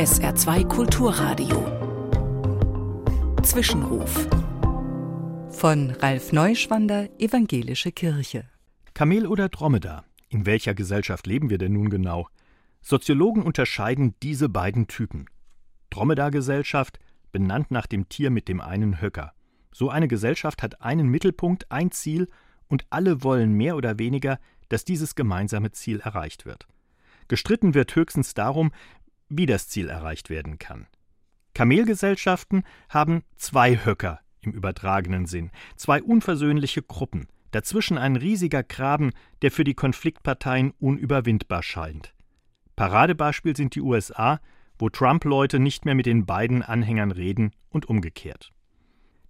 SR2 Kulturradio. Zwischenruf. Von Ralf Neuschwander, Evangelische Kirche. Kamel oder Dromedar? In welcher Gesellschaft leben wir denn nun genau? Soziologen unterscheiden diese beiden Typen. Dromedargesellschaft, benannt nach dem Tier mit dem einen Höcker. So eine Gesellschaft hat einen Mittelpunkt, ein Ziel, und alle wollen mehr oder weniger, dass dieses gemeinsame Ziel erreicht wird. Gestritten wird höchstens darum, wie das Ziel erreicht werden kann. Kamelgesellschaften haben zwei Höcker im übertragenen Sinn, zwei unversöhnliche Gruppen, dazwischen ein riesiger Graben, der für die Konfliktparteien unüberwindbar scheint. Paradebeispiel sind die USA, wo Trump-Leute nicht mehr mit den beiden Anhängern reden und umgekehrt.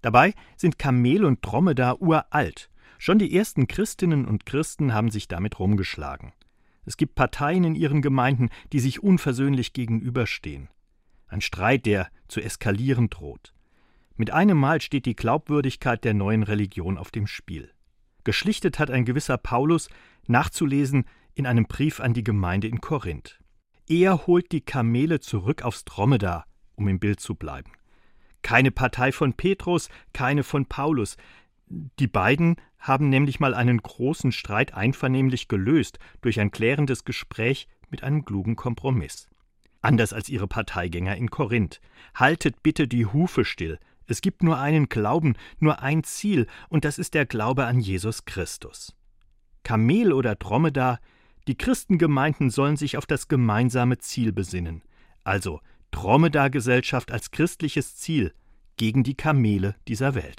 Dabei sind Kamel und Dromedar uralt. Schon die ersten Christinnen und Christen haben sich damit rumgeschlagen. Es gibt Parteien in ihren Gemeinden, die sich unversöhnlich gegenüberstehen. Ein Streit, der zu eskalieren droht. Mit einem Mal steht die Glaubwürdigkeit der neuen Religion auf dem Spiel. Geschlichtet hat ein gewisser Paulus, nachzulesen in einem Brief an die Gemeinde in Korinth. Er holt die Kamele zurück aufs Dromedar, um im Bild zu bleiben. Keine Partei von Petrus, keine von Paulus. Die beiden haben nämlich mal einen großen Streit einvernehmlich gelöst durch ein klärendes Gespräch mit einem klugen Kompromiss. Anders als ihre Parteigänger in Korinth. Haltet bitte die Hufe still. Es gibt nur einen Glauben, nur ein Ziel, und das ist der Glaube an Jesus Christus. Kamel oder Dromedar, die Christengemeinden sollen sich auf das gemeinsame Ziel besinnen, also Dromedar-Gesellschaft als christliches Ziel gegen die Kamele dieser Welt.